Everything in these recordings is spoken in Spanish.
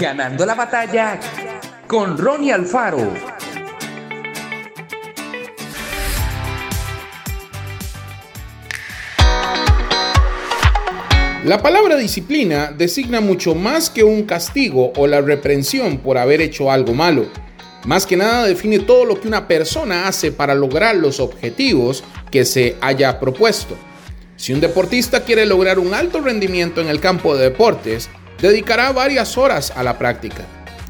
Ganando la batalla con Ronnie Alfaro. La palabra disciplina designa mucho más que un castigo o la reprensión por haber hecho algo malo. Más que nada define todo lo que una persona hace para lograr los objetivos que se haya propuesto. Si un deportista quiere lograr un alto rendimiento en el campo de deportes, dedicará varias horas a la práctica.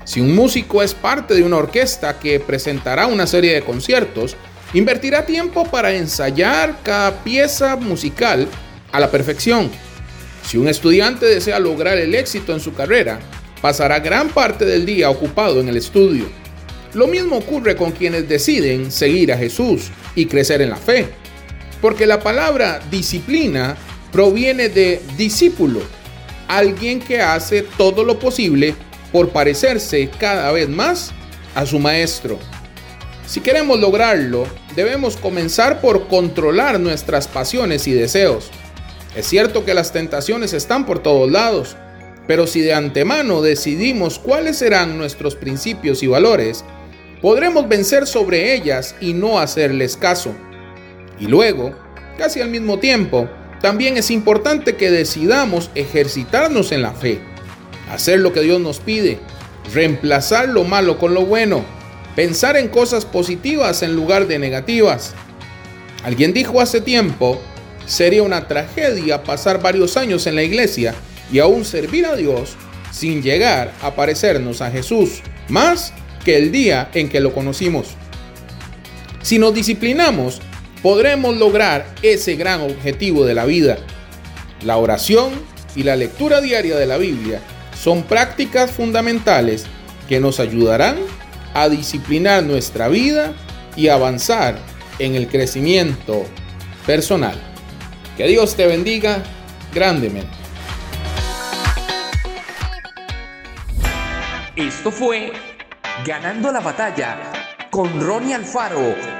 Si un músico es parte de una orquesta que presentará una serie de conciertos, invertirá tiempo para ensayar cada pieza musical a la perfección. Si un estudiante desea lograr el éxito en su carrera, pasará gran parte del día ocupado en el estudio. Lo mismo ocurre con quienes deciden seguir a Jesús y crecer en la fe porque la palabra disciplina proviene de discípulo, alguien que hace todo lo posible por parecerse cada vez más a su maestro. Si queremos lograrlo, debemos comenzar por controlar nuestras pasiones y deseos. Es cierto que las tentaciones están por todos lados, pero si de antemano decidimos cuáles serán nuestros principios y valores, podremos vencer sobre ellas y no hacerles caso. Y luego, casi al mismo tiempo, también es importante que decidamos ejercitarnos en la fe, hacer lo que Dios nos pide, reemplazar lo malo con lo bueno, pensar en cosas positivas en lugar de negativas. Alguien dijo hace tiempo, sería una tragedia pasar varios años en la iglesia y aún servir a Dios sin llegar a parecernos a Jesús más que el día en que lo conocimos. Si nos disciplinamos, podremos lograr ese gran objetivo de la vida. La oración y la lectura diaria de la Biblia son prácticas fundamentales que nos ayudarán a disciplinar nuestra vida y avanzar en el crecimiento personal. Que Dios te bendiga grandemente. Esto fue Ganando la batalla con Ronnie Alfaro